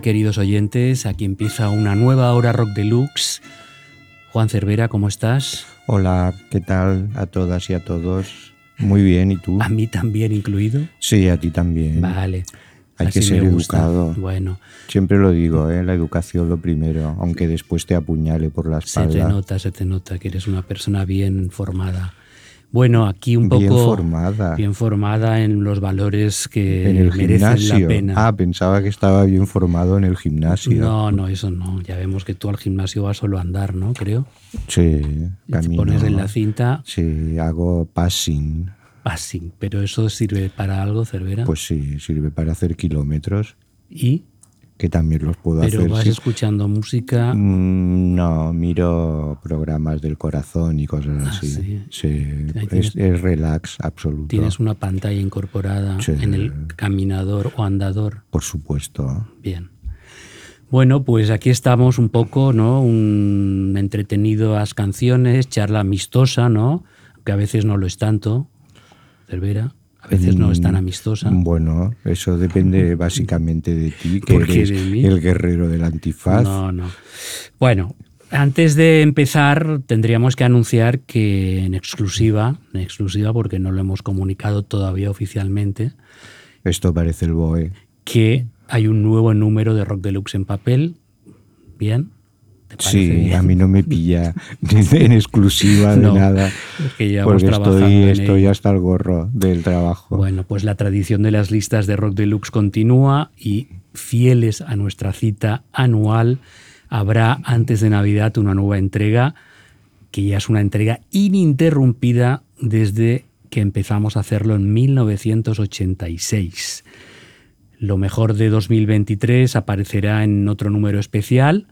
Queridos oyentes, aquí empieza una nueva hora Rock Deluxe. Juan Cervera, ¿cómo estás? Hola, ¿qué tal a todas y a todos? Muy bien, ¿y tú? ¿A mí también incluido? Sí, a ti también. Vale. Hay que ser educado. Bueno. Siempre lo digo, ¿eh? la educación lo primero, aunque después te apuñale por la espalda. Se te nota, se te nota que eres una persona bien formada. Bueno, aquí un poco. Bien formada. Bien formada en los valores que en el merecen la pena. Ah, pensaba que estaba bien formado en el gimnasio. No, no, eso no. Ya vemos que tú al gimnasio vas solo a andar, ¿no? Creo. Sí, camino. Te pones en la cinta. Sí, hago passing. Passing, pero eso sirve para algo, Cervera. Pues sí, sirve para hacer kilómetros. ¿Y? Que también los puedo hacer. ¿Pero vas escuchando música? Mm, no, miro programas del corazón y cosas ah, así. Sí, Es, relax absoluto. ¿Tienes una pantalla incorporada en el caminador o andador? Por supuesto. Bien. Bueno, pues aquí estamos un poco, ¿no? Un entretenido a canciones, charla amistosa, ¿no? Que a veces no lo es tanto. Cervera. A veces no es tan amistosa. Bueno, eso depende básicamente de ti, que eres el guerrero del antifaz. No, no. Bueno, antes de empezar, tendríamos que anunciar que en exclusiva, en exclusiva porque no lo hemos comunicado todavía oficialmente. Esto parece el BOE. Que hay un nuevo número de Rock Deluxe en papel. Bien. Sí, a mí no me pilla en exclusiva de nada. porque estoy, estoy hasta el gorro del trabajo. Bueno, pues la tradición de las listas de Rock Deluxe continúa y fieles a nuestra cita anual, habrá antes de Navidad una nueva entrega, que ya es una entrega ininterrumpida desde que empezamos a hacerlo en 1986. Lo mejor de 2023 aparecerá en otro número especial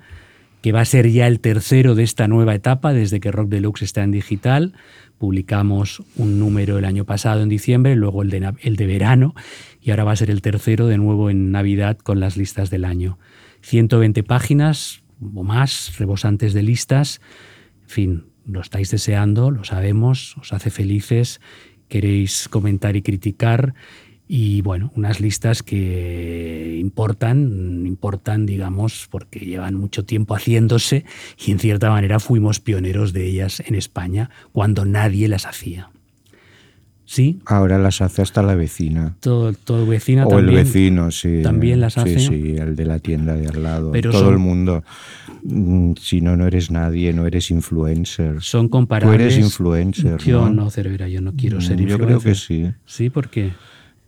que va a ser ya el tercero de esta nueva etapa desde que Rock Deluxe está en digital. Publicamos un número el año pasado en diciembre, luego el de, el de verano y ahora va a ser el tercero de nuevo en Navidad con las listas del año. 120 páginas o más, rebosantes de listas. En fin, lo estáis deseando, lo sabemos, os hace felices, queréis comentar y criticar y bueno, unas listas que importan, importan, digamos, porque llevan mucho tiempo haciéndose y en cierta manera fuimos pioneros de ellas en España cuando nadie las hacía. ¿Sí? Ahora las hace hasta la vecina. Todo, todo vecina o también. el vecino, sí. También las hace. Sí, sí, el de la tienda de al lado. todo el mundo. Mm, si no, no eres nadie, no eres influencer. Son comparables. Tú eres influencer. Yo no, Cervera, yo no quiero ser influencer. Yo creo que sí. ¿Sí? ¿Por qué?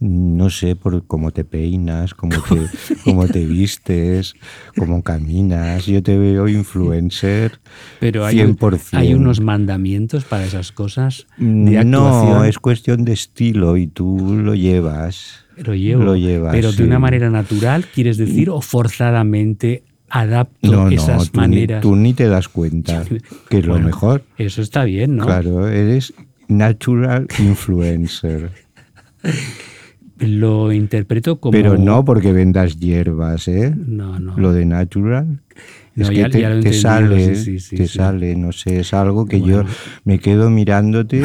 No sé, por cómo te peinas, cómo te, cómo te vistes, cómo caminas. Yo te veo influencer Pero hay, 100%. ¿Hay unos mandamientos para esas cosas No, es cuestión de estilo y tú lo llevas. Lo llevo. Lo llevas, Pero de una manera natural, ¿quieres decir? ¿O forzadamente adapto no, esas tú maneras? Ni, tú ni te das cuenta, que es lo mejor. Eso está bien, ¿no? Claro, eres natural influencer. lo interpreto como... Pero no porque vendas hierbas, ¿eh? No, no. Lo de natural. es que te, sale, te sale, no sé, es algo que yo me quedo mirándote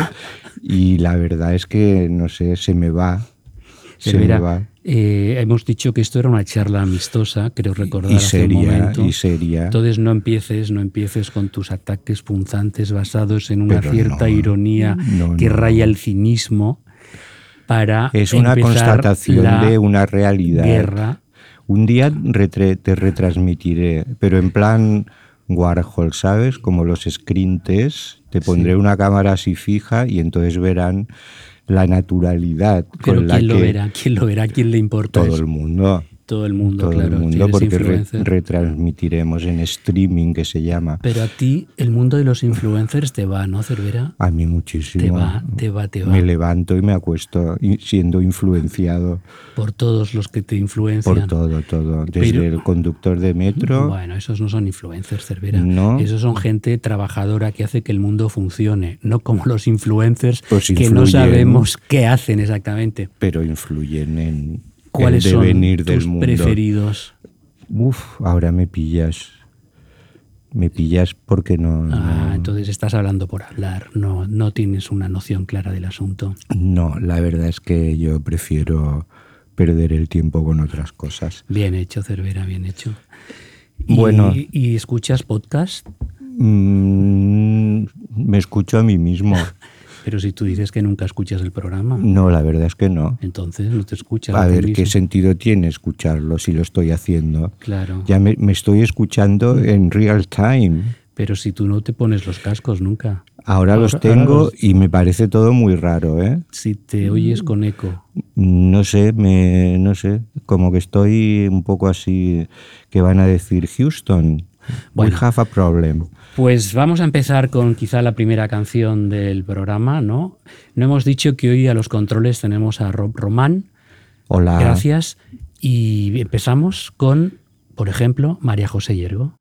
y la verdad es que, no sé, se me va. Se me va. Eh, hemos dicho que esto era una charla amistosa, creo recordar y hace un momento. Y seria. Entonces no empieces, no empieces con tus ataques punzantes basados en una cierta ironía que raya el cinismo para es una constatación de una realidad. Guerra. Un día te retransmitiré, pero en plan Warhol, ¿sabes? Como los screen Te pondré una cámara así fija y entonces verán la naturalidad Pero con ¿quién la lo que verá? ¿Quién lo verá? ¿Quién le importa todo eso? el mundo Todo el mundo, todo claro. el mundo porque re- retransmitiremos en streaming que se llama Pero a ti el mundo de los influencers te va, ¿no, Cervera? a mí muchísimo Te va, te va, te va. me levanto y me acuesto siendo influenciado Por todos los que te influencian. por todo todo desde Pero- el conductor de metro Bueno, esos no son influencers, Cervera. No. Esos son gente trabajadora que hace que el mundo funcione, no como los influencers Pues que no sabemos qué hacen exactamente. pero influyen en ¿Cuáles el son devenir del tus mundo preferidos? Uf, ahora me pillas me pillas porque no Ah, no- entonces estás hablando por hablar, no, no tienes una noción clara del asunto. no la verdad es que yo prefiero perder el tiempo con otras cosas Bien hecho, Cervera, bien hecho. ¿Y, Bueno. ¿Y escuchas podcast? Mm, me escucho a mí mismo Pero si tú dices que nunca escuchas el programa, no la verdad es que no entonces no te escuchas. a ver qué sentido tiene escucharlo si lo estoy haciendo Claro. ya me, me estoy escuchando en real time Pero si tú no te pones los cascos nunca. ahora los ahora tengo los- y me parece todo muy raro ¿eh? Si te oyes con eco. No sé, me, no sé, como que estoy un poco así, que van a decir Houston, Bueno. we have a problem. Pues vamos a empezar con quizá la primera canción del programa, ¿no? No hemos dicho que hoy a los controles tenemos a Rob Román. Hola. Gracias. Y empezamos con, por ejemplo, María José Yergo.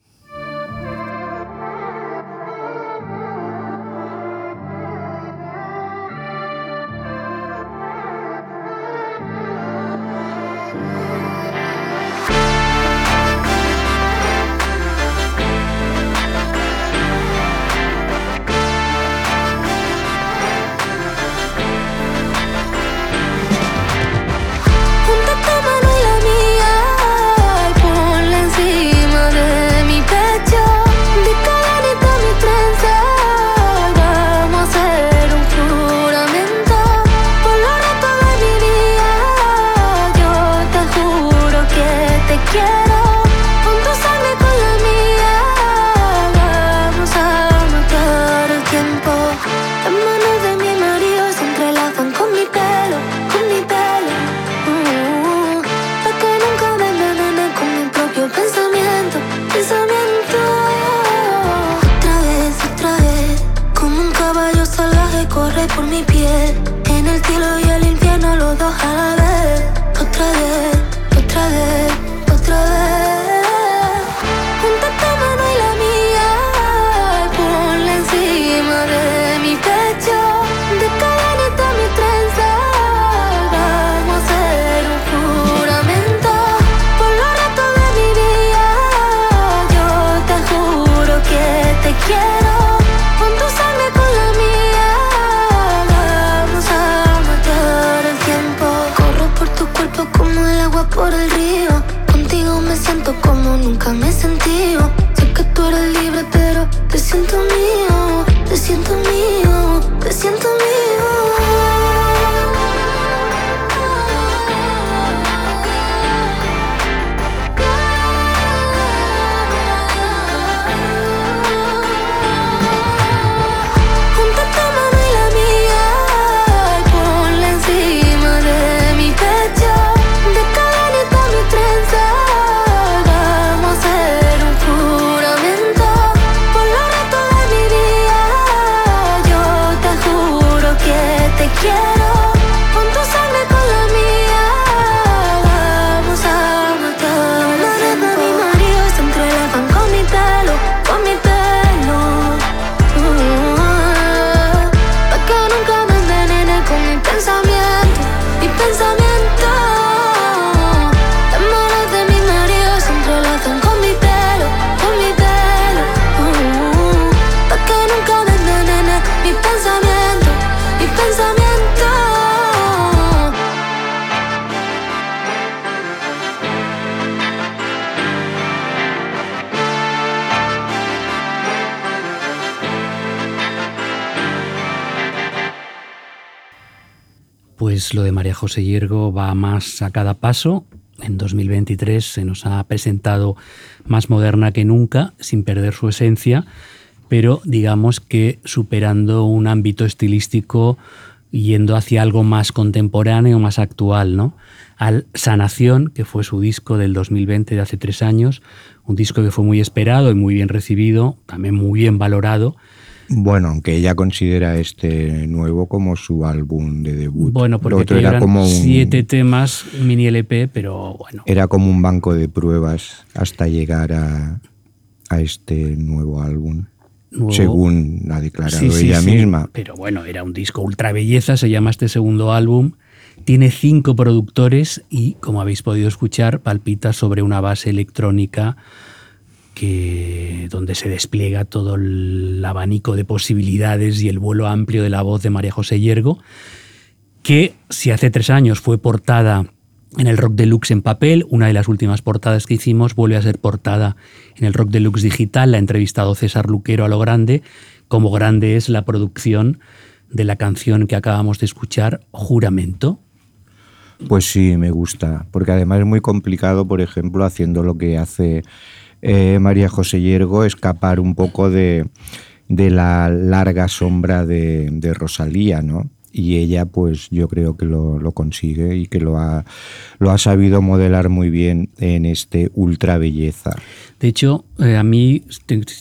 Pues lo de María José Yergo va más a cada paso. en 2023 se nos ha presentado más moderna que nunca, sin perder su esencia, pero digamos que superando un ámbito estilístico yendo hacia algo más contemporáneo, más actual, ¿no? Al Sanación, que fue su disco del 2020 de hace tres años, un disco que fue muy esperado y muy bien recibido, también muy bien valorado. Bueno, aunque ella considera este nuevo como su álbum de debut. Bueno, porque era como siete temas, mini LP, pero bueno. Era como un banco de pruebas hasta llegar a, a este nuevo álbum según ha declarado ella misma. Pero bueno, era un disco ultra belleza, se llama este segundo álbum. Tiene cinco productores y, como habéis podido escuchar, palpita sobre una base electrónica que, donde se despliega todo el abanico de posibilidades y el vuelo amplio de la voz de María José Yergo, que si hace tres años fue portada en el Rock Deluxe en papel, una de las últimas portadas que hicimos vuelve a ser portada en el Rock Deluxe digital, la ha entrevistado César Luquero a lo grande, como grande es la producción de la canción que acabamos de escuchar, Juramento. Pues sí, me gusta, porque además es muy complicado, por ejemplo, haciendo lo que hace eh, María José Yergo, escapar un poco de, la larga sombra de, de Rosalía, ¿no? Y ella pues yo creo que lo, consigue y que lo ha, lo ha sabido modelar muy bien en este ultra belleza. De hecho, eh, a mí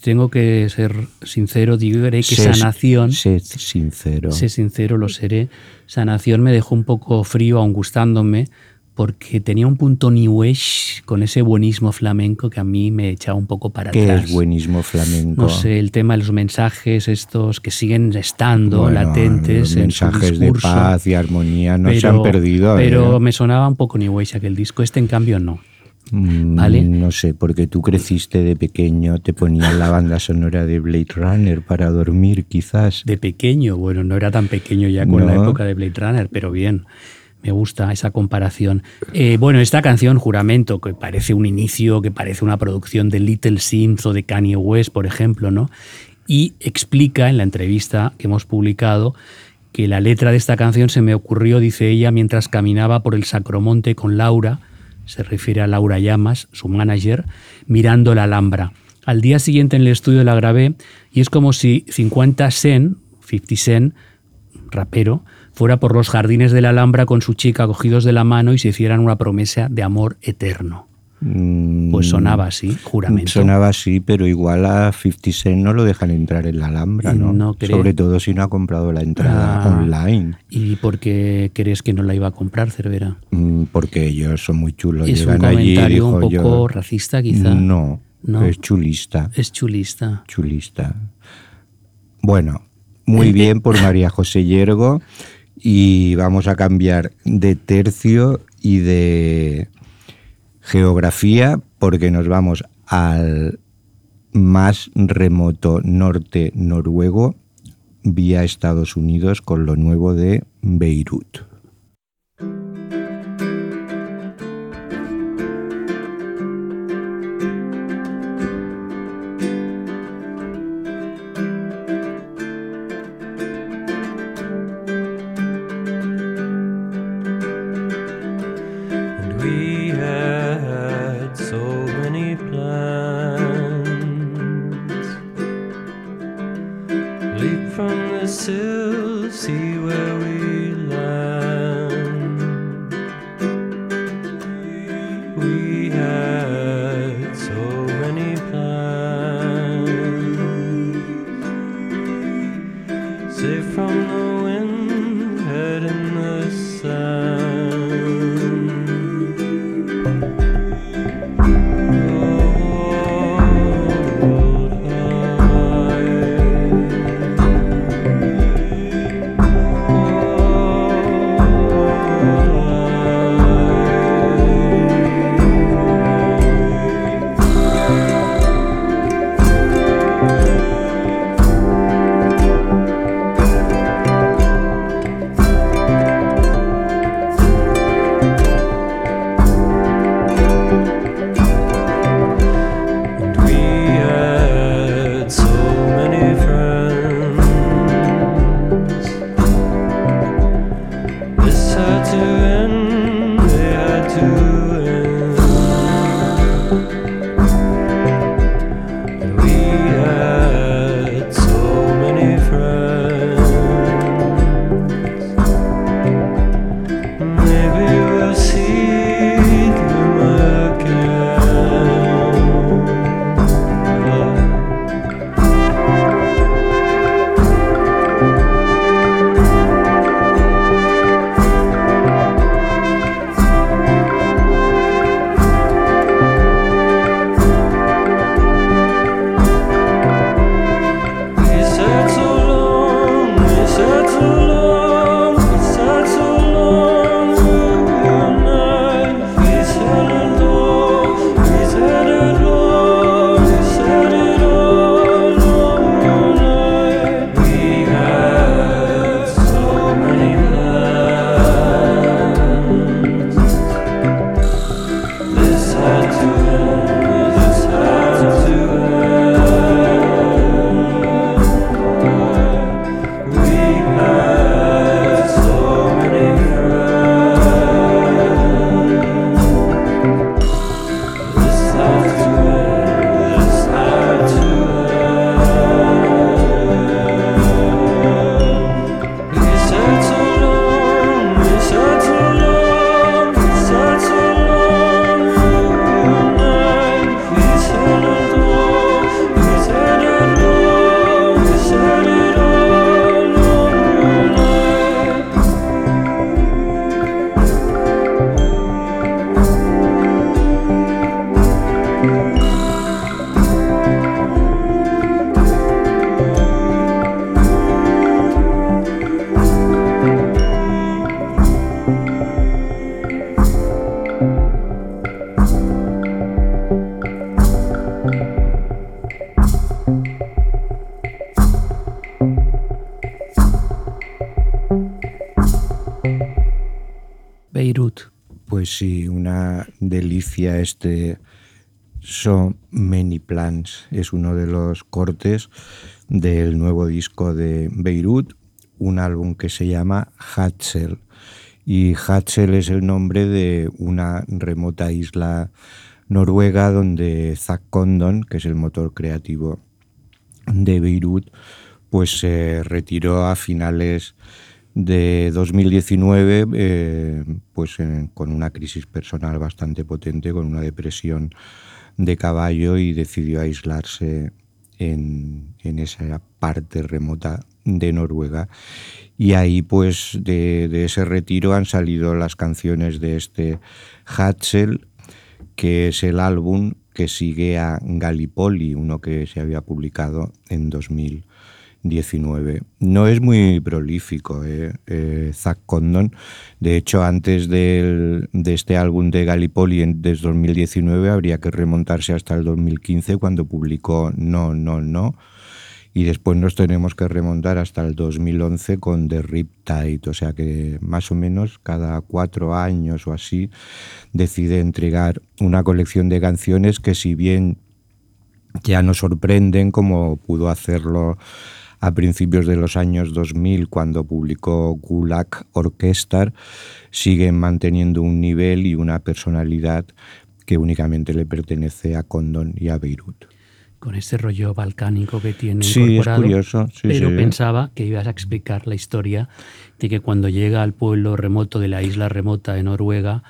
tengo que ser sincero, diré que Sanación... Sé sincero. Sé sincero, lo seré. Sanación me dejó un poco frío, aun gustándome, porque tenía un punto new age con ese buenismo flamenco que a mí me echaba un poco para ¿Qué atrás. ¿Qué es buenismo flamenco? No sé, el tema de los mensajes estos que siguen estando latentes en mensajes de paz y armonía no se han perdido. Pero ¿eh? me sonaba un poco new age aquel disco, este en cambio no. Mm, ¿Vale? No sé, porque tú creciste de pequeño, te ponían la banda sonora de Blade Runner para dormir, quizás. De pequeño, bueno, no era tan pequeño ya con la época de Blade Runner, pero bien. Me gusta esa comparación. Eh, bueno, esta canción, Juramento, que parece un inicio, que parece una producción de Little Sims o de Kanye West, por ejemplo, ¿no? Y explica en la entrevista que hemos publicado que la letra de esta canción se me ocurrió, dice ella, mientras caminaba por el Sacromonte con Laura, se refiere a Laura Llamas, su manager, mirando la Alhambra. Al día siguiente en el estudio la grabé y es como si 50 Cent, 50 Cent, rapero, fuera por los jardines de la Alhambra con su chica cogidos de la mano y se hicieran una promesa de amor eterno. Mm, pues sonaba así, juramento. Sonaba así, pero igual a 50 Cent no lo dejan entrar en la Alhambra, ¿no? Sobre todo si no ha comprado la entrada ah, online. ¿Y por qué crees que no la iba a comprar, Cervera? Mm, porque ellos son muy chulos. ¿Es un comentario un poco racista, quizá? No, no, es chulista. Es chulista. Chulista. Bueno, muy bien por María José Yergo y vamos a cambiar de tercio y de geografía porque nos vamos al más remoto norte noruego vía Estados Unidos con lo nuevo de Beirut. heaven este So Many Plans. Es uno de los cortes del nuevo disco de Beirut, un álbum que se llama Hatzel. Y Hatzel es el nombre de una remota isla noruega donde Zack Condon, que es el motor creativo de Beirut, pues se retiró a finales de 2019 eh, pues con una crisis personal bastante potente, con una depresión de caballo y decidió aislarse en, esa parte remota de Noruega. Y ahí pues de, ese retiro han salido las canciones de este Hatzel, que es el álbum que sigue a Gallipoli, uno que se había publicado en 2019. No es muy prolífico, ¿eh? eh Condon. De hecho, antes de este álbum de Gallipoli desde 2019 habría que remontarse hasta el 2015 cuando publicó No, No, No y después nos tenemos que remontar hasta el 2011 con The Riptide, o sea que más o menos cada cuatro años o así decide entregar una colección de canciones que si bien ya nos sorprenden como pudo hacerlo a principios de los años 2000 cuando publicó Gulag Orchestra, siguen manteniendo un nivel y una personalidad que únicamente le pertenece a Condon y a Beirut con ese rollo balcánico que tiene sí, Es curioso, pero pensaba que ibas a explicar la historia de que cuando llega al pueblo remoto de la isla remota de Noruega,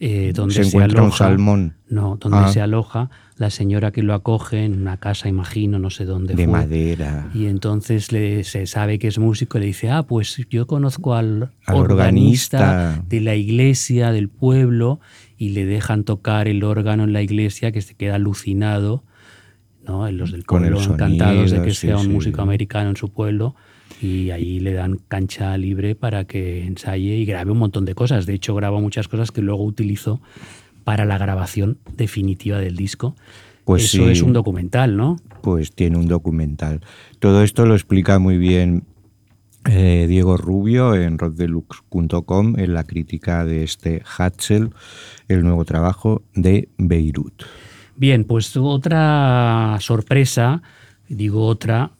eh, donde se, encuentra un salmón. No, donde ah. se aloja la señora que lo acoge en una casa, imagino, no sé dónde. De madera. Y entonces le, se sabe que es músico y le dice, ah, pues yo conozco al, organista, de la iglesia, del pueblo, y le dejan tocar el órgano en la iglesia que se queda alucinado ¿no? Los del pueblo encantados de que sea un músico americano en su pueblo y ahí le dan cancha libre para que ensaye y grabe un montón de cosas. De hecho, graba muchas cosas que luego utilizó para la grabación definitiva del disco. Pues Eso es un documental, ¿no? Pues tiene un documental. Todo esto lo explica muy bien eh, Diego Rubio en rockdeluxe.com en la crítica de este Hatzel, el nuevo trabajo de Beirut. Bien, pues otra sorpresa, digo otra,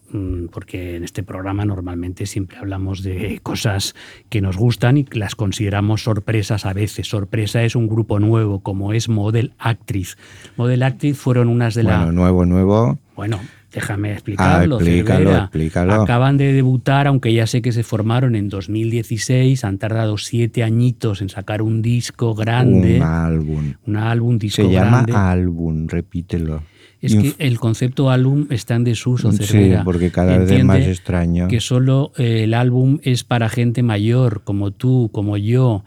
porque en este programa normalmente siempre hablamos de cosas que nos gustan y las consideramos sorpresas a veces. Sorpresa es un grupo nuevo, como es Model Actriz. Model Actriz fueron unas de las... Bueno, nuevo, nuevo. Bueno, Déjame explicarlo. Ah, explícalo, explícalo. Acaban de debutar, aunque ya sé que se formaron en 2016, han tardado siete añitos en sacar un disco grande. Un álbum. Un álbum, disco Se llama álbum, repítelo. Es que el concepto álbum está en desuso, Cervera. Sí, porque cada vez es más extraño. Que solo eh, el álbum es para gente mayor, como tú, como yo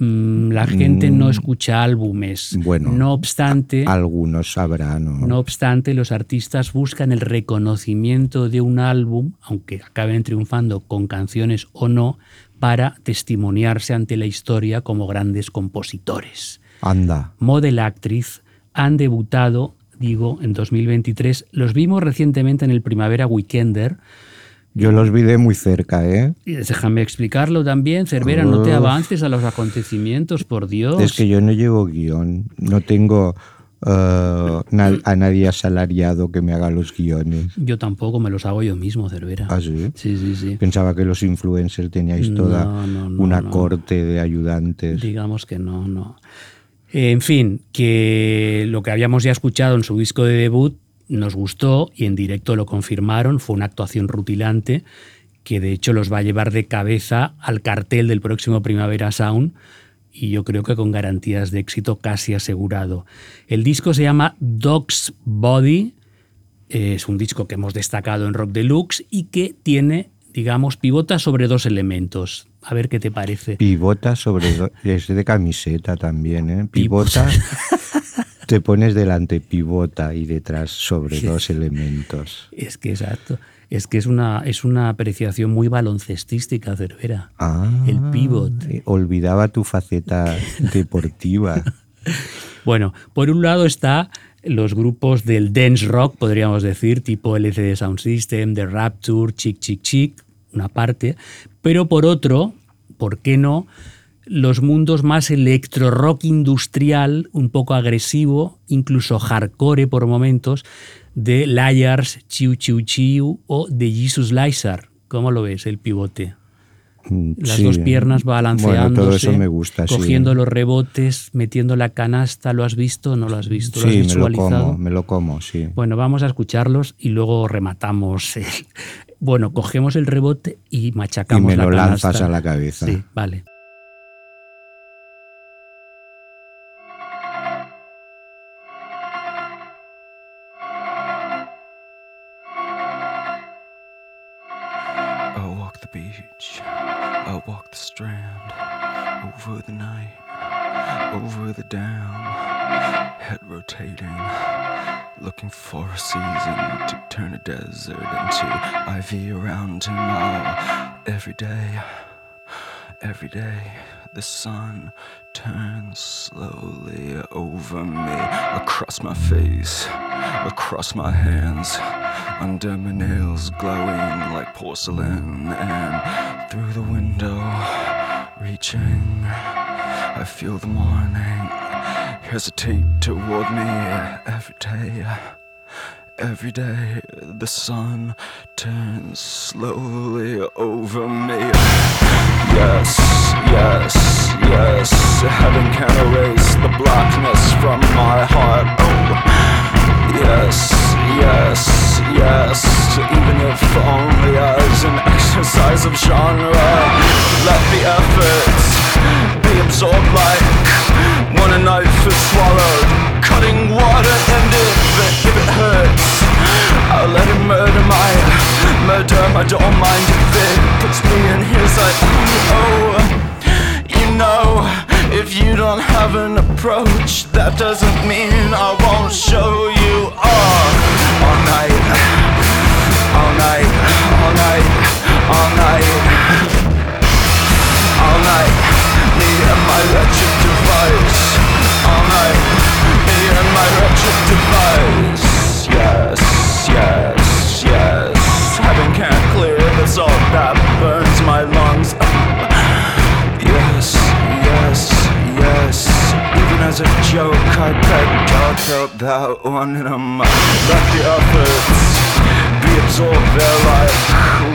Mm, la gente no mm. escucha álbumes. Bueno, no obstante, algunos sabrán. ¿no? obstante, los artistas buscan el reconocimiento de un álbum, aunque acaben triunfando con canciones o no, para testimoniarse ante la historia como grandes compositores. Anda. Model Actriz han debutado, digo, en 2023. Los vimos recientemente en el Primavera Weekender yo los vi de muy cerca, ¿eh? Y déjame explicarlo también. Cervera, no te avances a los acontecimientos, por Dios. Es que yo no llevo guion. No tengo uh, a nadie asalariado que me haga los guiones. Yo tampoco, me los hago yo mismo, Cervera. ¿Ah, sí? Sí, sí, sí. Pensaba que los influencers teníais toda una corte de ayudantes. Digamos que no, no. En fin, que lo que habíamos ya escuchado en su disco de debut nos gustó y en directo lo confirmaron, fue una actuación rutilante que de hecho los va a llevar de cabeza al cartel del próximo Primavera Sound y yo creo que con garantías de éxito casi asegurado. El disco se llama Dog's Body, es un disco que hemos destacado en Rock Deluxe y que tiene, digamos, pivota sobre dos elementos. A ver qué te parece. Pivota sobre dos, es de camiseta también, ¿eh? Pivota. te pones delante pivota y detrás sobre dos elementos. Es que exacto. Es que es una, es una apreciación muy baloncestística, Cervera. Ah, el pivot. Eh, olvidaba tu faceta deportiva. bueno, por un lado está los grupos del dance rock, podríamos decir, tipo LCD Sound System, The Rapture, Chic Chic Chic, una parte, pero por otro, ¿por qué no? los mundos más electro rock industrial, un poco agresivo, incluso hardcore por momentos, de Liars, Chiu Chiu Chiu o de Jesus Lizar. ¿Cómo lo ves, el pivote? Mm, Las dos piernas balanceando. todo eso me gusta. Cogiendo los rebotes, metiendo la canasta. ¿Lo has visto o no lo has visto? ¿Lo has visualizado? Me lo como, me lo como, sí. Bueno, vamos a escucharlos y luego rematamos. Bueno, cogemos el rebote y machacamos y me lo lanzas a la cabeza. Sí, vale. Over the night, over the down, head rotating, looking for a season to turn a desert into ivy around him all. Every day, every day, the sun turns slowly over me, across my face, across my hands, under my nails glowing like porcelain, and through the window reaching. I feel the morning hesitate toward me every day. Every day the sun turns slowly over me. Yes, yes, yes. Heaven can erase the blackness from my heart. Oh, yes, yes, yes. Even if only as an exercise of genre. Let the efforts be absorbed like when a knife is swallowed. Cutting water and if it, if it hurts, I'll let it murder my murder. I don't mind if it puts me in his eye. Oh, know, if you don't have an approach, that doesn't mean I won't show you all, all night, all night, all night, all night all night. Me and my wretched as a joke, I begged God felt that one in a month. Let the efforts be absorbed there like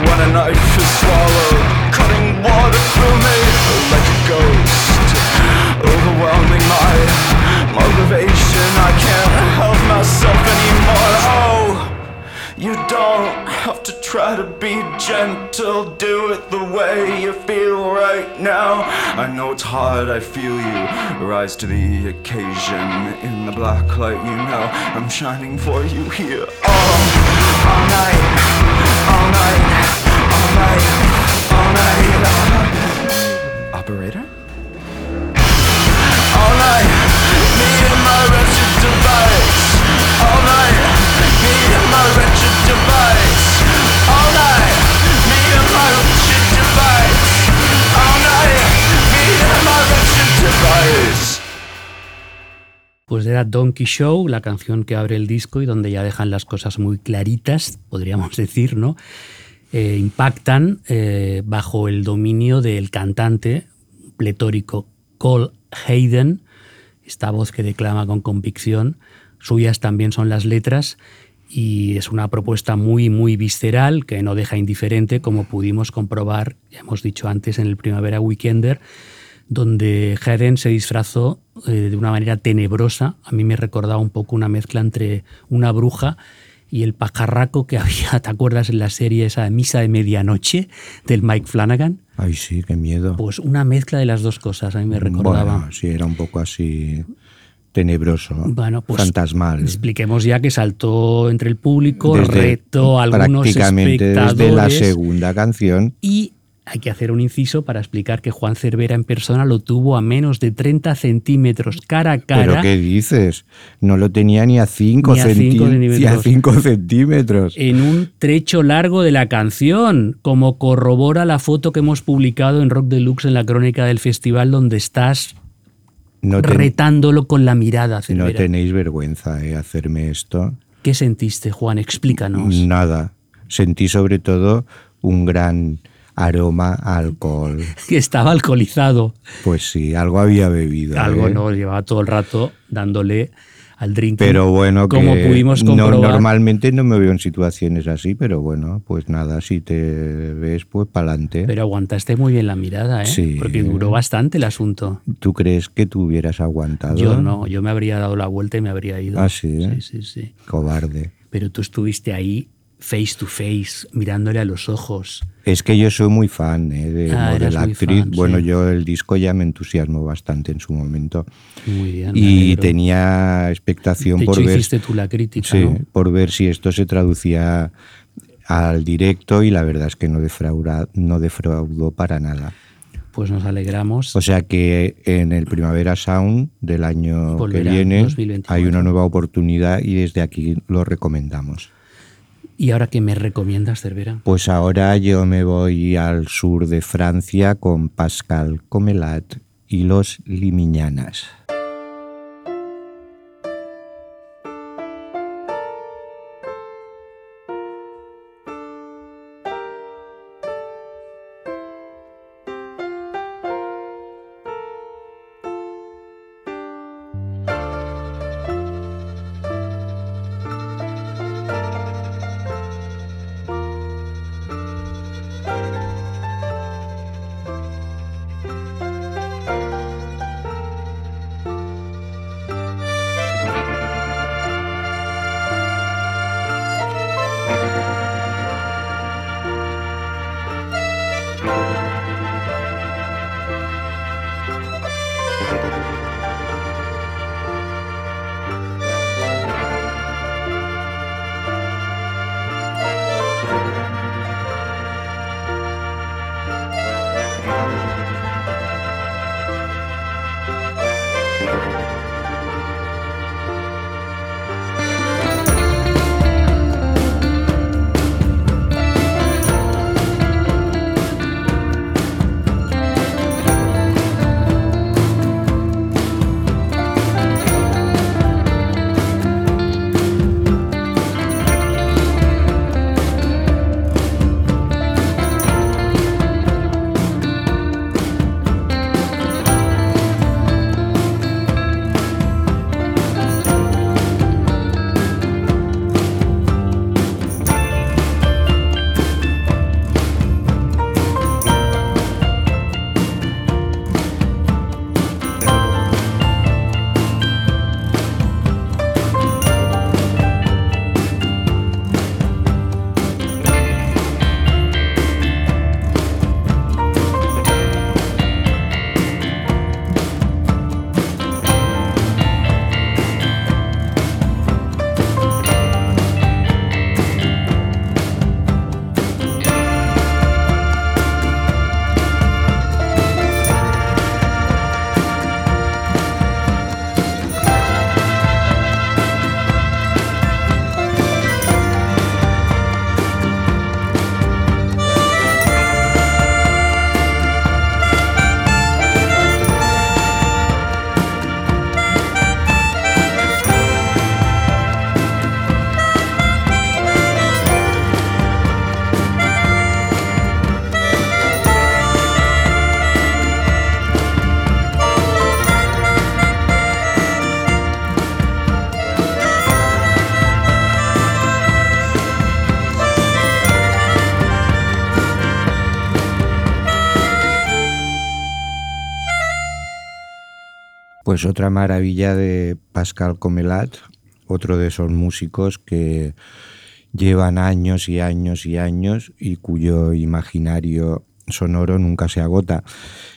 when a knife is swallowed cutting water through me like a ghost, overwhelming my motivation. I can't help myself anymore. Oh, you don't have to try to be gentle. Do it the way you feel right now. I know it's hard. I feel you rise to the occasion in the black light. You know I'm shining for you here. all, all night, all night, all night. Operator? All night. All night, device. All night, me and my wretched device. All night, me and my wretched. Pues era Donkey Show, la canción que abre el disco y donde ya dejan las cosas muy claritas, podríamos decir, ¿no? Eh, impactan eh, bajo el dominio del cantante pletórico Cole Hayden, esta voz que declama con convicción. Suyas también son las letras y es una propuesta muy, muy visceral que no deja indiferente, como pudimos comprobar, ya hemos dicho antes, en el Primavera Weekender, donde Hayden se disfrazó eh, de una manera tenebrosa. A mí me recordaba un poco una mezcla entre una bruja y el pajarraco que había, ¿te acuerdas en la serie esa Misa de Medianoche del Mike Flanagan? Ay, sí, qué miedo. Pues una mezcla de las dos cosas, a mí me recordaba. Bueno, sí, era un poco así tenebroso, bueno, pues fantasmal. Expliquemos ya que saltó entre el público, reto a algunos prácticamente desde la segunda canción. Y hay que hacer un inciso para explicar que Juan Cervera en persona lo tuvo a menos de 30 centímetros cara a cara. ¿Pero qué dices? No lo tenía ni a 5 centímetros. centímetros. En un trecho largo de la canción, como corrobora la foto que hemos publicado en Rock Deluxe en la crónica del festival, donde estás retándolo con la mirada. No tenéis vergüenza de ¿eh? hacerme esto. ¿Qué sentiste, Juan? Explícanos. Nada. Sentí sobre todo un gran aroma a alcohol. Que estaba alcoholizado. Pues sí, algo había bebido. Algo ¿eh? no, llevaba todo el rato dándole al drink. Pero bueno, como que pudimos no, comprobar. normalmente no me veo en situaciones así, pero bueno, pues nada, si te ves, pues para adelante. Pero aguantaste muy bien la mirada, ¿eh? Sí. Porque duró bastante el asunto. ¿Tú crees que tú hubieras aguantado? Yo no, yo me habría dado la vuelta y me habría ido. Ah, sí, ¿eh? Sí, sí, sí. Cobarde. Pero tú estuviste ahí face to face, mirándole a los ojos. Es que yo soy muy fan ¿eh? de, Ah, de la actriz. fan, bueno, sí. yo el disco ya me entusiasmó bastante en su momento. Muy bien. Y tenía expectación De por ver. hiciste tú la crítica, Sí, ¿no? por ver si esto se traducía al directo y la verdad es que no, defrauda, no defraudó para nada. Pues nos alegramos. O sea que en el Primavera Sound del año Volverá, que viene 2024. hay una nueva oportunidad y desde aquí lo recomendamos. ¿Y ahora qué me recomiendas, Cervera? Pues ahora yo me voy al sur de Francia con Pascal Comelat y los Limiñanas. Pues otra maravilla de Pascal Comelat, otro de esos músicos que llevan años y años y años y cuyo imaginario sonoro nunca se agota.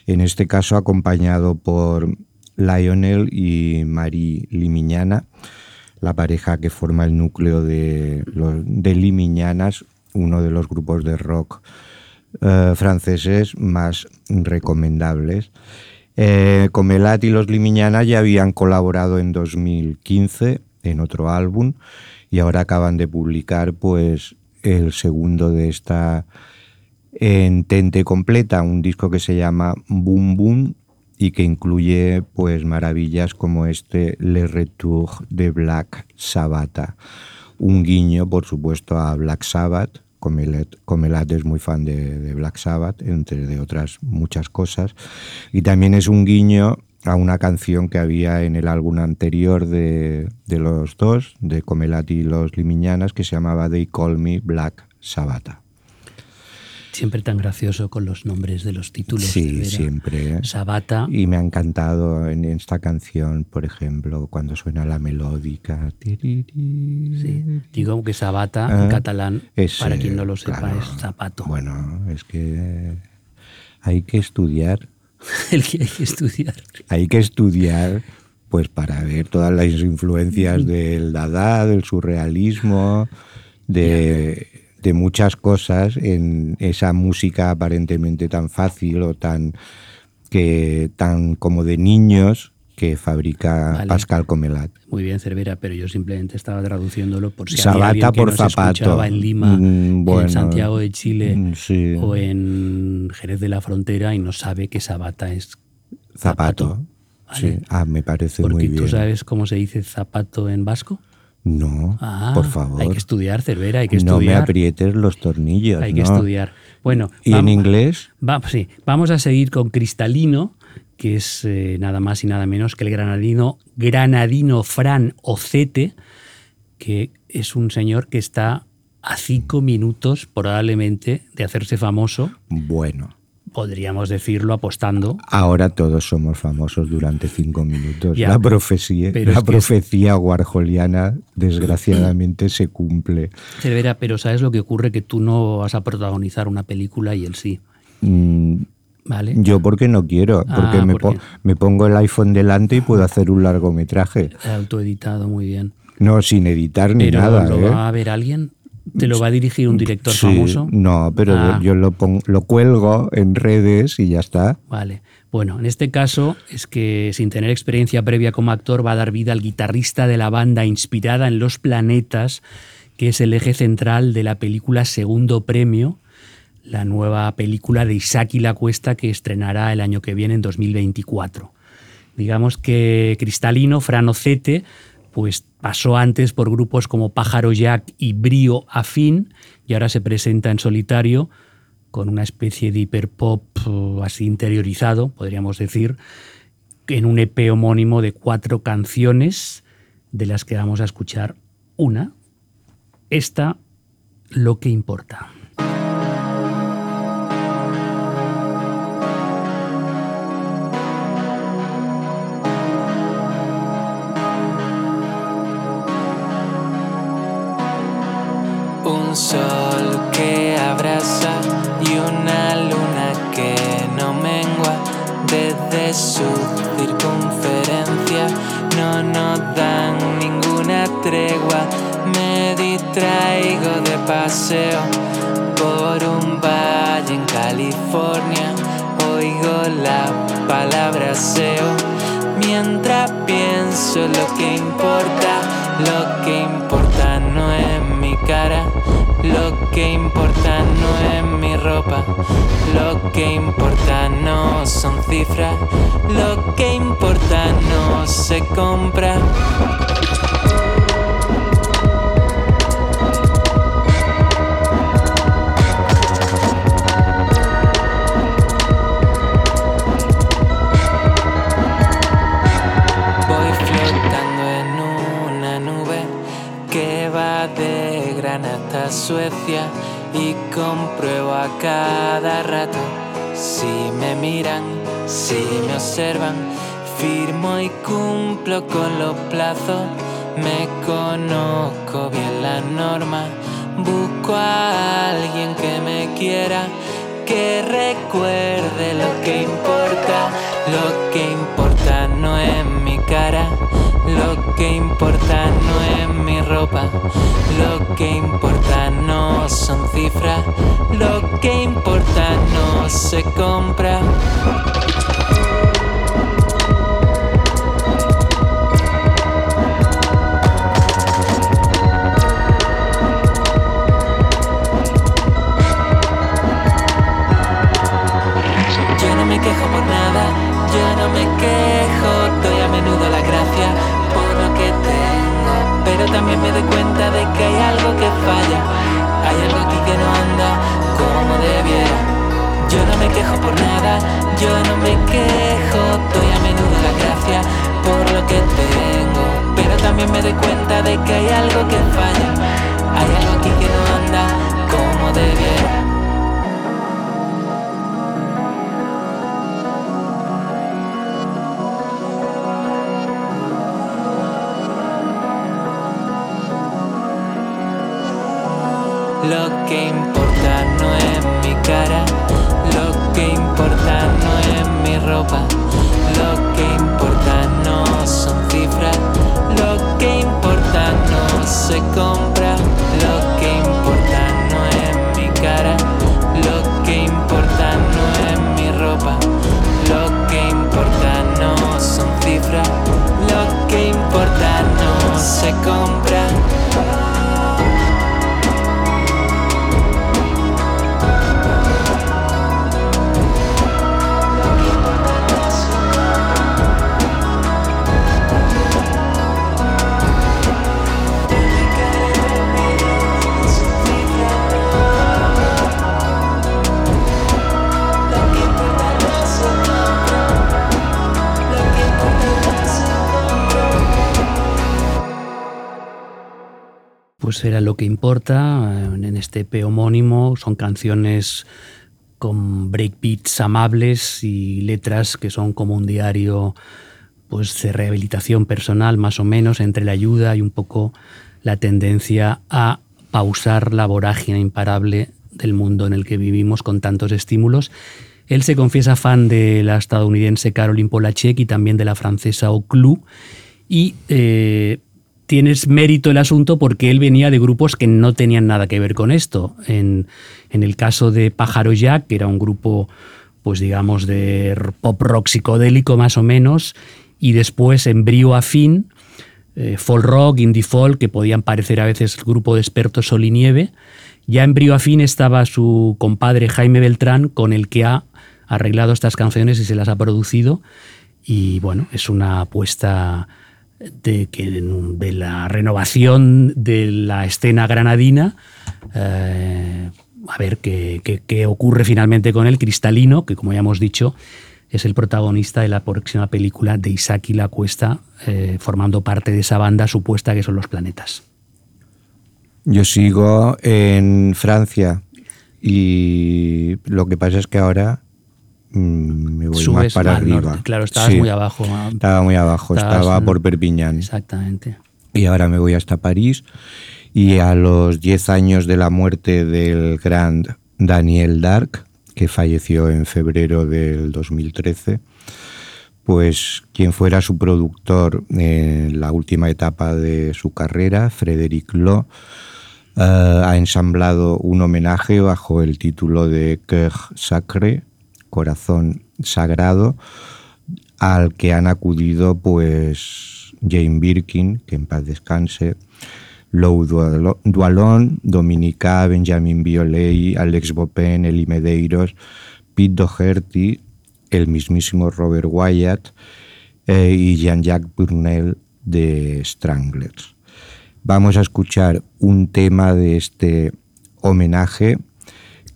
En este caso acompañado por Lionel y Marie Limiñana, la pareja que forma el núcleo de, Limiñanas, uno de los grupos de rock eh, franceses más recomendables. Eh, Comelat y los Limiñanas ya habían colaborado en 2015 en otro álbum y ahora acaban de publicar pues el segundo de esta entente completa, un disco que se llama Boom Boom y que incluye pues maravillas como este Le Retour de Black Sabbath, un guiño por supuesto a Black Sabbath Comelat, es muy fan de, Black Sabbath, entre de otras muchas cosas. Y también es un guiño a una canción que había en el álbum anterior de, de los dos, de Comelat y los Limiñanas, que se llamaba They Call Me Black Sabbath. Siempre tan gracioso con los nombres de los títulos. Sí, siempre. ¿eh? Sabata. Y me ha encantado en esta canción, por ejemplo, cuando suena la melódica. Sí. Digo que Sabata en ah, catalán, para quien no lo sepa, es zapato. Bueno, es que hay que estudiar. El que hay que estudiar. Hay que estudiar pues para ver todas las influencias del Dada, del surrealismo, de de muchas cosas en esa música aparentemente tan fácil o tan que tan como de niños que fabrica Pascal Comelat. Muy bien, Cervera, pero yo simplemente estaba traduciéndolo por si Sabata por zapato. en Lima, mm, en Santiago de Chile mm, o en Jerez de la Frontera y no sabe que Sabata es zapato. Sí. Ah, me parece muy bien. ¿Tú sabes cómo se dice zapato en vasco? No, ah, por favor. Hay que estudiar, Cervera, hay que estudiar. No me aprietes los tornillos. Hay que estudiar. Bueno, ¿y en inglés? sí, vamos a seguir con Cristalino, que es eh, nada más y nada menos que el granadino, granadino Fran Ocete, que es un señor que está a cinco minutos probablemente de hacerse famoso. Bueno podríamos decirlo apostando. Ahora todos somos famosos durante cinco minutos. la profecía, la profecía warholiana desgraciadamente se cumple. Cervera, pero ¿sabes lo que ocurre? Que tú no vas a protagonizar una película y él sí. Mm, ¿Vale? Yo porque no quiero, porque, ah, me, me, pongo el iPhone delante y puedo hacer un largometraje. Autoeditado, muy bien. No, sin editar ni nada. ¿Lo ¿eh? va a ver alguien? ¿Te lo va a dirigir un director famoso? No, pero ah. yo lo, lo cuelgo en redes y ya está. Vale. Bueno, en este caso es que sin tener experiencia previa como actor va a dar vida al guitarrista de la banda inspirada en Los Planetas, que es el eje central de la película Segundo Premio, la nueva película de Isaac y la Cuesta que estrenará el año que viene, en 2024. Digamos que Cristalino, Franocete, pues pasó antes por grupos como Pájaro Jack y Brío Afín y ahora se presenta en solitario con una especie de hiperpop uh, así interiorizado, podríamos decir, en un EP homónimo de cuatro canciones, de las que vamos a escuchar una, esta, Lo que importa. Sol que abraza y una luna que no mengua. Desde su circunferencia no nos dan ninguna tregua. Me distraigo de paseo por un valle en California. Oigo la palabra SEO mientras pienso lo que importa lo que importa no es mi cara lo que importa no es mi ropa, lo que importa no son cifras, lo que importa no se compra. Suecia y compruebo a cada rato. Si me miran, si me observan, firmo y cumplo con los plazos, me conozco bien la norma, busco a alguien que me quiera, que recuerde lo que importa, lo que importa no es mi cara lo que importa no es mi ropa, lo que importa no son cifras, lo que importa no se compra. También me doy cuenta de que hay algo que falla, hay algo aquí que no anda como debiera. Lo que importa se compra. Era lo que importa. En este EP homónimo son canciones con breakbeats amables y letras que son como un diario pues de rehabilitación personal más o menos entre la ayuda y un poco la tendencia a pausar la vorágine imparable del mundo en el que vivimos con tantos estímulos. Él se confiesa fan de la estadounidense Caroline Polachek y también de la francesa Oclou y eh, tienes mérito el asunto porque él venía de grupos que no tenían nada que ver con esto. En, el caso de Pájaro Jack, que era un grupo, pues digamos, de pop rock psicodélico más o menos, y después en Brío Afín, eh, folk rock, indie folk, que podían parecer a veces el grupo de expertos Sol y Nieve. Ya en Brío Afín estaba su compadre Jaime Beltrán, con el que ha arreglado estas canciones y se las ha producido. Y bueno, es una apuesta de, que, de la renovación de la escena granadina. Eh, a ver qué, qué, ocurre finalmente con el Cristalino, que como ya hemos dicho, es el protagonista de la próxima película de Isaac y la Cuesta, eh, formando parte de esa banda supuesta que son los planetas. Yo sigo en Francia y lo que pasa es que ahora me voy más para arriba. Claro, estabas muy abajo. Estaba muy abajo, estaba por Perpiñán. Exactamente. Y ahora me voy hasta París. Y a los 10 años de la muerte del gran Daniel Dark, que falleció en febrero del 2013, pues quien fuera su productor en la última etapa de su carrera, Frédéric Lo, eh, ha ensamblado un homenaje bajo el título de Coeur Sacré, corazón sagrado al que han acudido pues Jane Birkin, que en paz descanse, Lou Dualon, Dominica, Benjamin Biolay, Alex Bopin, Eli Medeiros, Pete Doherty, el mismísimo Robert Wyatt eh, y Jean-Jacques Burnell de Stranglers. Vamos a escuchar un tema de este homenaje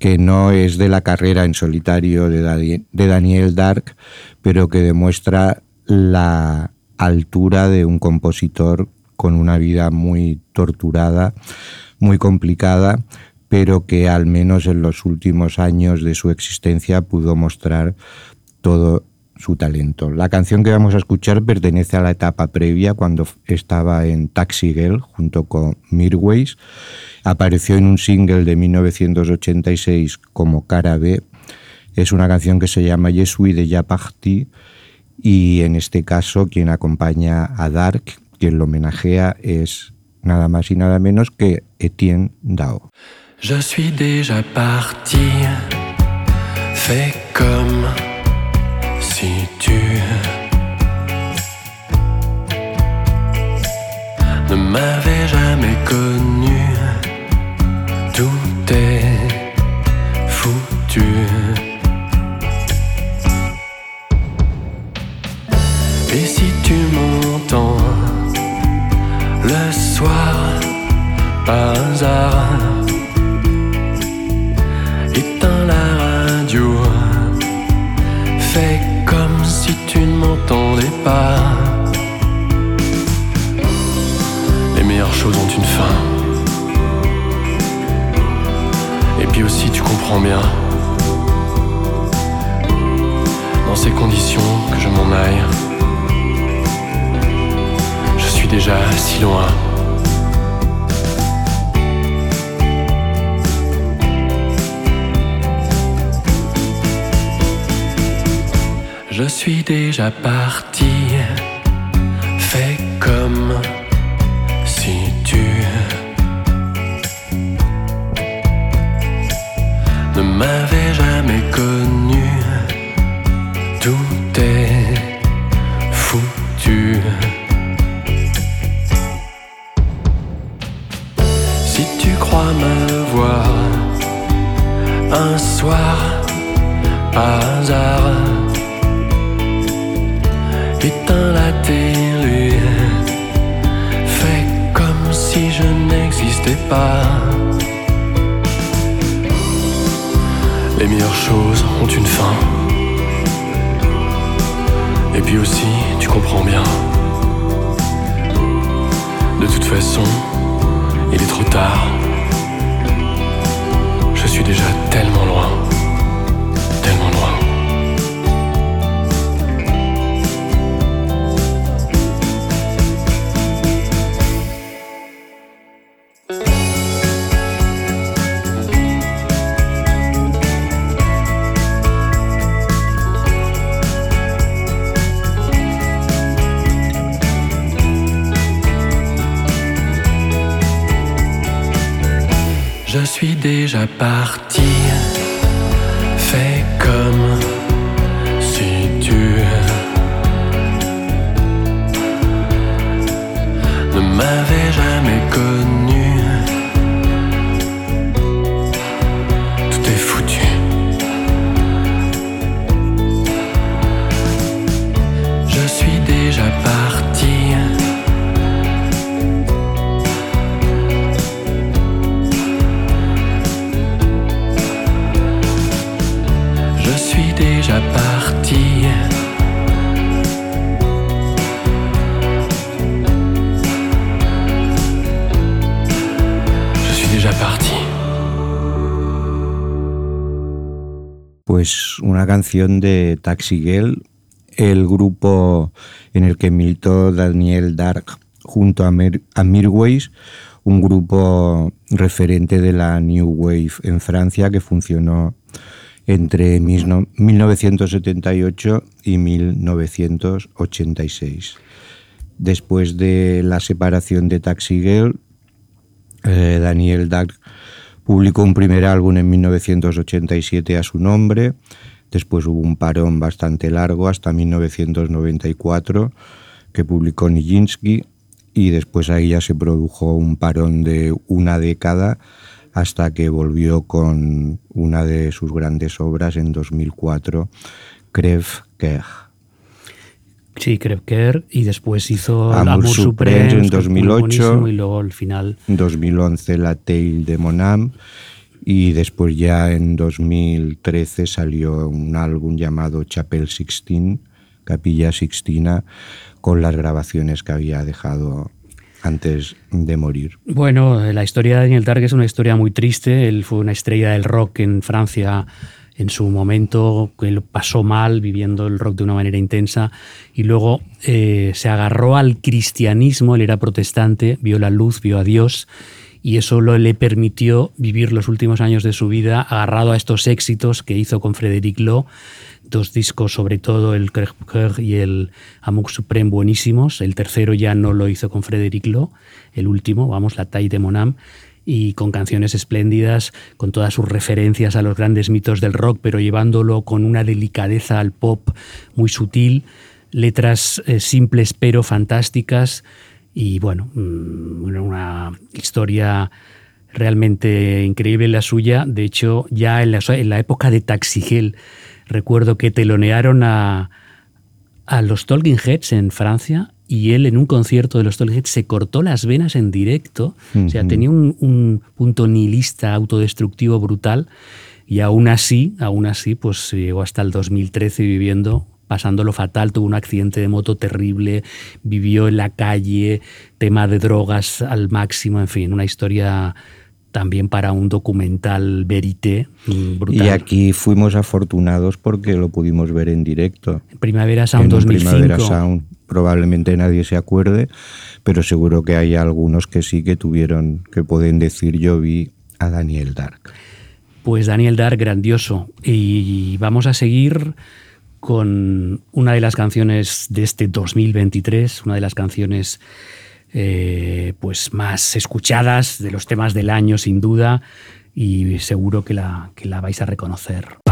que no es de la carrera en solitario de Daniel Dark, pero que demuestra la altura de un compositor con una vida muy torturada, muy complicada, pero que al menos en los últimos años de su existencia pudo mostrar todo su talento. La canción que vamos a escuchar pertenece a la etapa previa cuando estaba en Taxi Girl junto con Mirways Apareció en un single de 1986 como Cara B. Es una canción que se llama Je suis de ya parti y en este caso quien acompaña a Dark, quien lo homenajea es nada más y nada menos que Etienne Dao. Je suis déjà parti, fais comme si tu ne m'avais jamais connu. tout est foutu. Et si tu m'entends le soir par hasard, éteins la Les meilleures choses ont une fin. Et puis aussi, tu comprends bien, dans ces conditions, que je m'en aille. Je suis déjà si loin. Je suis déjà parti, fais comme si tu ne m'avais jamais connu. Tout Pues una canción de Taxi Girl, el grupo en el que militó Daniel Dark junto a, Mir a Mirways, un grupo referente de la New Wave en Francia que funcionó entre 1978 y 1986. Después de la separación de Taxi Girl, eh, Daniel Dark publicó un primer álbum en 1987 a su nombre, después hubo un parón bastante largo hasta 1994 que publicó Nijinsky y después ahí ya se produjo un parón de una década hasta que volvió con una de sus grandes obras en 2004, Crève Coeur. Sí, Coeur, y después hizo Amour, Amour Supreme Supreme en 2008, y luego al final... En 2011 La Tale de Monam y después ya en 2013 salió un álbum llamado Chapel 16, Capilla Sixtina, con las grabaciones que había dejado antes de morir. Bueno, la historia de Daniel Dark es una historia muy triste. Él fue una estrella del rock en Francia en su momento, que pasó mal viviendo el rock de una manera intensa y luego eh, se agarró al cristianismo, él era protestante, vio la luz, vio a Dios y eso lo, le permitió vivir los últimos años de su vida agarrado a estos éxitos que hizo con Frédéric Lowe, dos discos, sobre todo el Crève y el Amour Supreme, buenísimos. El tercero ya no lo hizo con Frédéric Lowe, el último, vamos, La Taille de Monam, y con canciones espléndidas, con todas sus referencias a los grandes mitos del rock, pero llevándolo con una delicadeza al pop muy sutil, letras eh, simples pero fantásticas y bueno, una historia realmente increíble la suya. De hecho, ya en la, en la época de Taxigel, recuerdo que telonearon a, a los Talking Heads en Francia y él en un concierto de los Talking Heads se cortó las venas en directo. Uh -huh. O sea, tenía un, un, punto nihilista, autodestructivo brutal. Y aún así, aún así, pues llegó hasta el 2013 viviendo pasándolo fatal, tuvo un accidente de moto terrible, vivió en la calle, tema de drogas al máximo, en fin, una historia también para un documental verité brutal. Y aquí fuimos afortunados porque lo pudimos ver en directo. Primavera Sound 2005. Primavera Sound. Probablemente nadie se acuerde, pero seguro que hay algunos que sí que tuvieron, que pueden decir yo vi a Daniel Dark. Pues Daniel Dark, grandioso. Y vamos a seguir con una de las canciones de este 2023, una de las canciones eh, pues más escuchadas de los temas del año, sin duda, y seguro que la, que la vais a reconocer.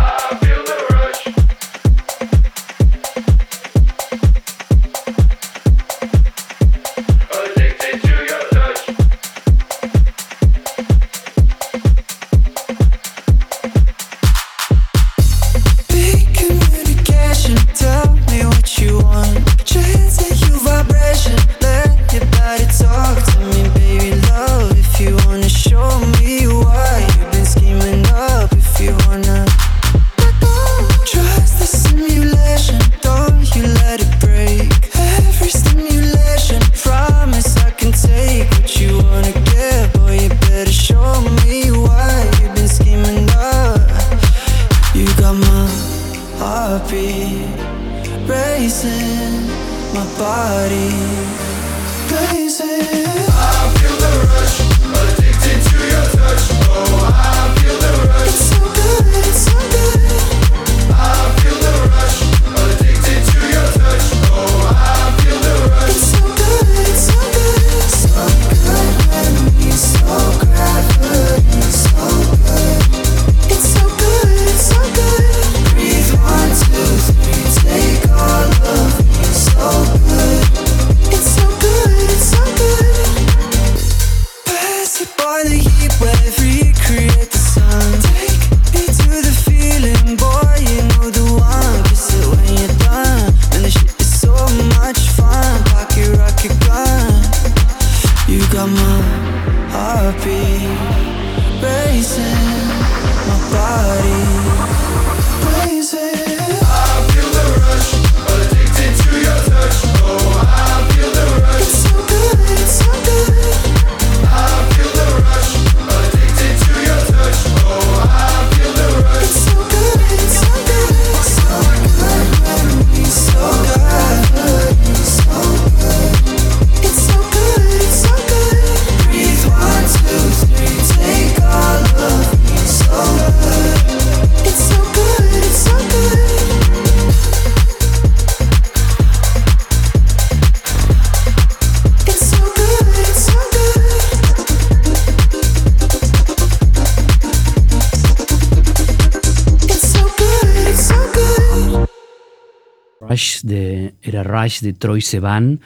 De Troy Sivan,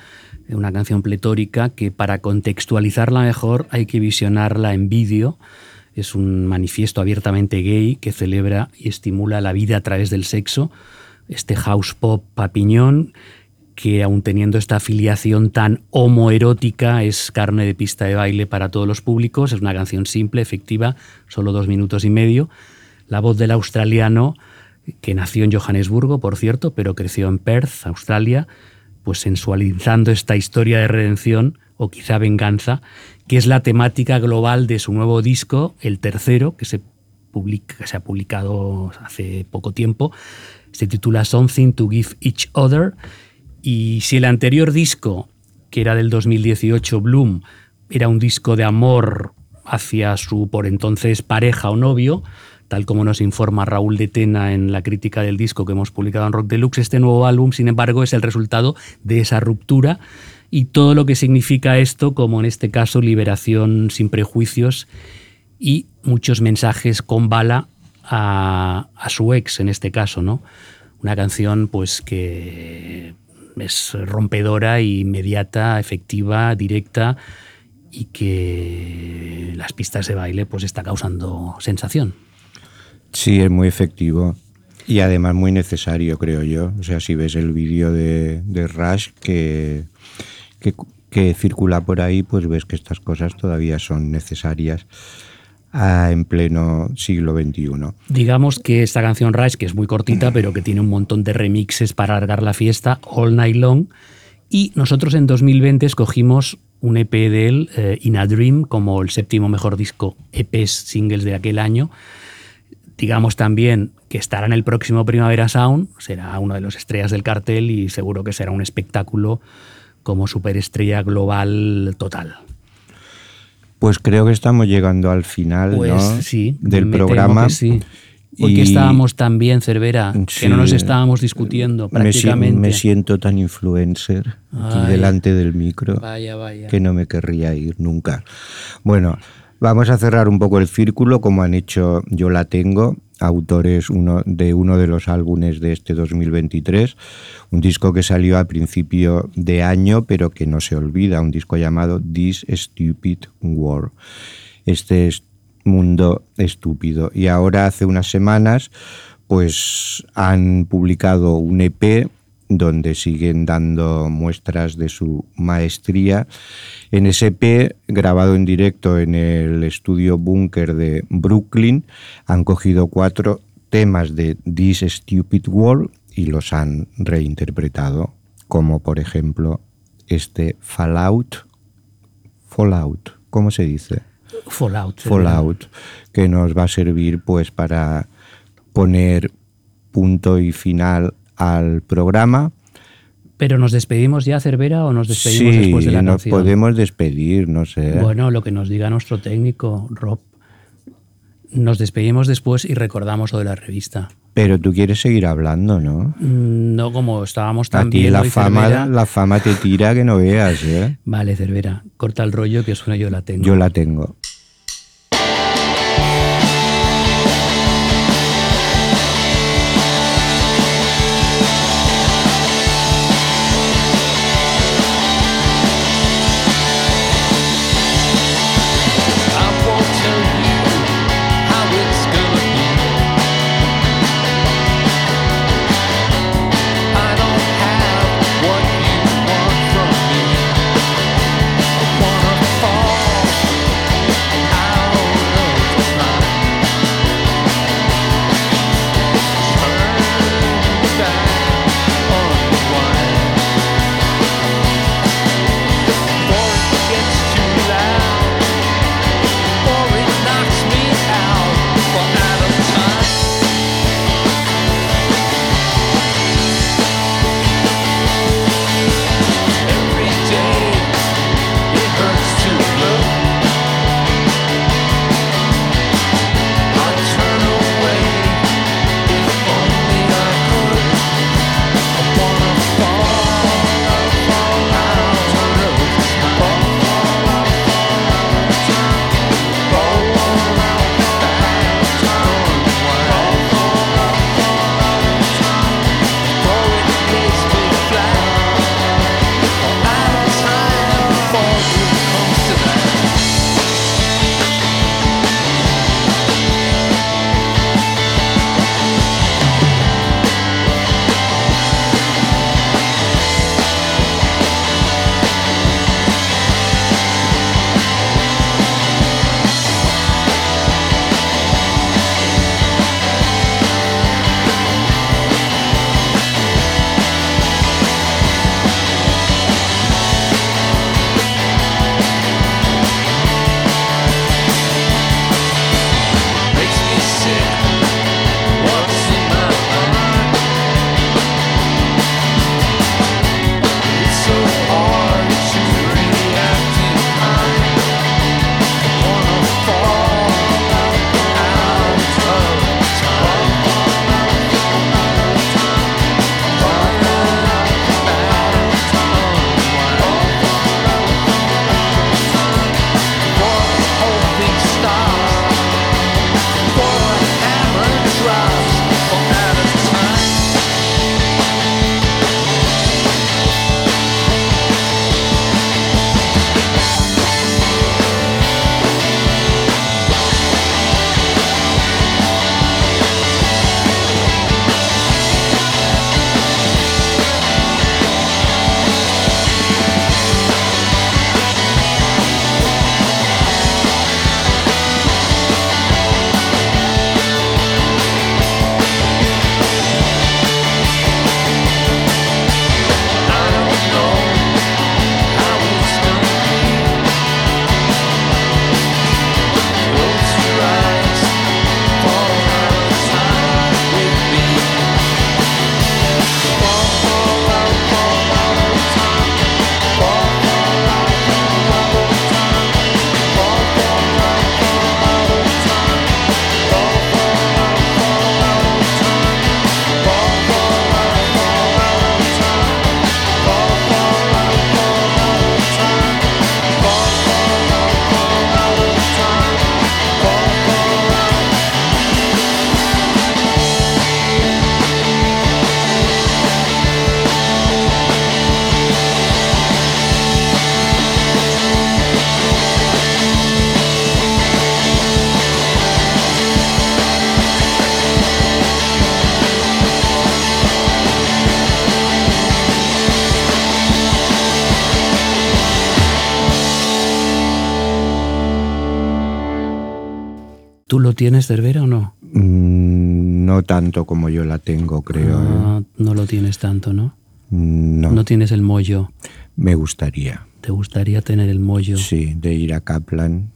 una canción pletórica que para contextualizarla mejor hay que visionarla en vídeo. Es un manifiesto abiertamente gay que celebra y estimula la vida a través del sexo. Este house pop papiñón que aun teniendo esta afiliación tan homoerótica es carne de pista de baile para todos los públicos. Es una canción simple, efectiva, solo dos minutos y medio. La voz del australiano que nació en Johannesburgo, por cierto, pero creció en Perth, Australia, pues sensualizando esta historia de redención o quizá venganza, que es la temática global de su nuevo disco, el tercero, que se, publica, se ha publicado hace poco tiempo. Se titula Something to Give Each Other. Y si el anterior disco, que era del 2018, Bloom, era un disco de amor hacia su por entonces pareja o novio, tal como nos informa Raúl de Tena en la crítica del disco que hemos publicado en Rock Deluxe, este nuevo álbum, sin embargo, es el resultado de esa ruptura y todo lo que significa esto, como en este caso liberación sin prejuicios y muchos mensajes con bala a, su ex, en este caso, ¿no? Una canción pues que es rompedora, inmediata, efectiva, directa y que las pistas de baile pues está causando sensación. Sí, es muy efectivo y además muy necesario, creo yo. O sea, si ves el vídeo de, Rush que, que, circula por ahí, pues ves que estas cosas todavía son necesarias ah, en pleno siglo XXI. Digamos que esta canción Rush, que es muy cortita, pero que tiene un montón de remixes para alargar la fiesta, All Night Long, y nosotros en 2020 escogimos un EP de él, eh, In a Dream, como el séptimo mejor disco EPs singles de aquel año. Digamos también que estará en el próximo Primavera Sound, será una de las estrellas del cartel y seguro que será un espectáculo como superestrella global total. Pues creo que estamos llegando al final pues del programa. sí. Porque estábamos tan bien, Cervera, que no nos estábamos discutiendo prácticamente. Me, siento tan influencer aquí delante del micro vaya, vaya. que no me querría ir nunca. Bueno, vamos a cerrar un poco el círculo como han hecho Yo la tengo, autores uno, de uno de los álbumes de este 2023, un disco que salió a principio de año pero que no se olvida, un disco llamado This Stupid World. Este mundo estúpido. Y ahora hace unas semanas pues han publicado un EP donde siguen dando muestras de su maestría. En EP, grabado en directo en el estudio Bunker de Brooklyn, han cogido cuatro temas de This Stupid World y los han reinterpretado, como por ejemplo este Fallout. Fallout, ¿cómo se dice? Fallout. Fallout, que nos va a servir pues para poner punto y final al programa. Pero nos despedimos ya, Cervera, o nos despedimos después de la nos podemos despedir, no sé. Bueno, lo que nos diga nuestro técnico, Rob. Nos despedimos después y recordamos lo de la revista. Pero tú quieres seguir hablando, ¿no? Mm, no, como estábamos tan bien. la fama, la fama te tira que no veas, ¿eh? Vale, Cervera, corta el rollo que suena yo la tengo. Yo la tengo. Tienes, Cervera, o no? Mm, no tanto como yo la tengo, creo. Ah, ¿eh? No lo tienes tanto, ¿no? No. No tienes el mollo. Me gustaría. ¿Te gustaría tener el mollo? Sí, de ir a Kaplan.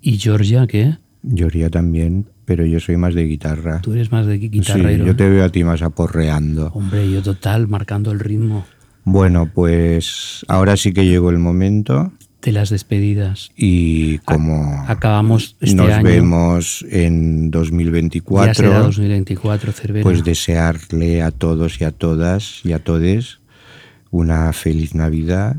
¿Y Georgia qué? Georgia también, pero yo soy más de guitarra. Tú eres más de guitarrero. Sí, yo te veo a ti más aporreando. Hombre, yo total, marcando el ritmo. Bueno, pues ahora sí que llegó el momento. De las despedidas. Y como acabamos este nos vemos en 2024, ya será 2024 Cervera. pues desearle a todos y a todas y a todes una feliz Navidad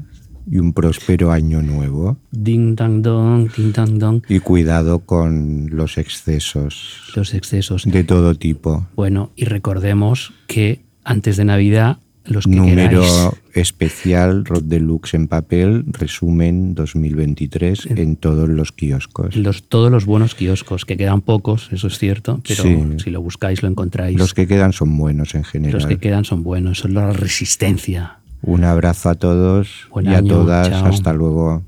y un próspero año nuevo. Ding dang dong, ding dang dong. Y cuidado con los excesos. Los excesos. De todo tipo. Bueno, y recordemos que antes de Navidad los que Número queráis. especial, Rod Deluxe en papel, resumen 2023 en, en todos los kioscos. Los, todos los buenos kioscos, que quedan pocos, eso es cierto, pero sí. si lo buscáis lo encontráis. Los que quedan son buenos en general. Los que quedan son buenos, son la resistencia. Un abrazo a todos Buen y año, a todas. chao. Hasta luego.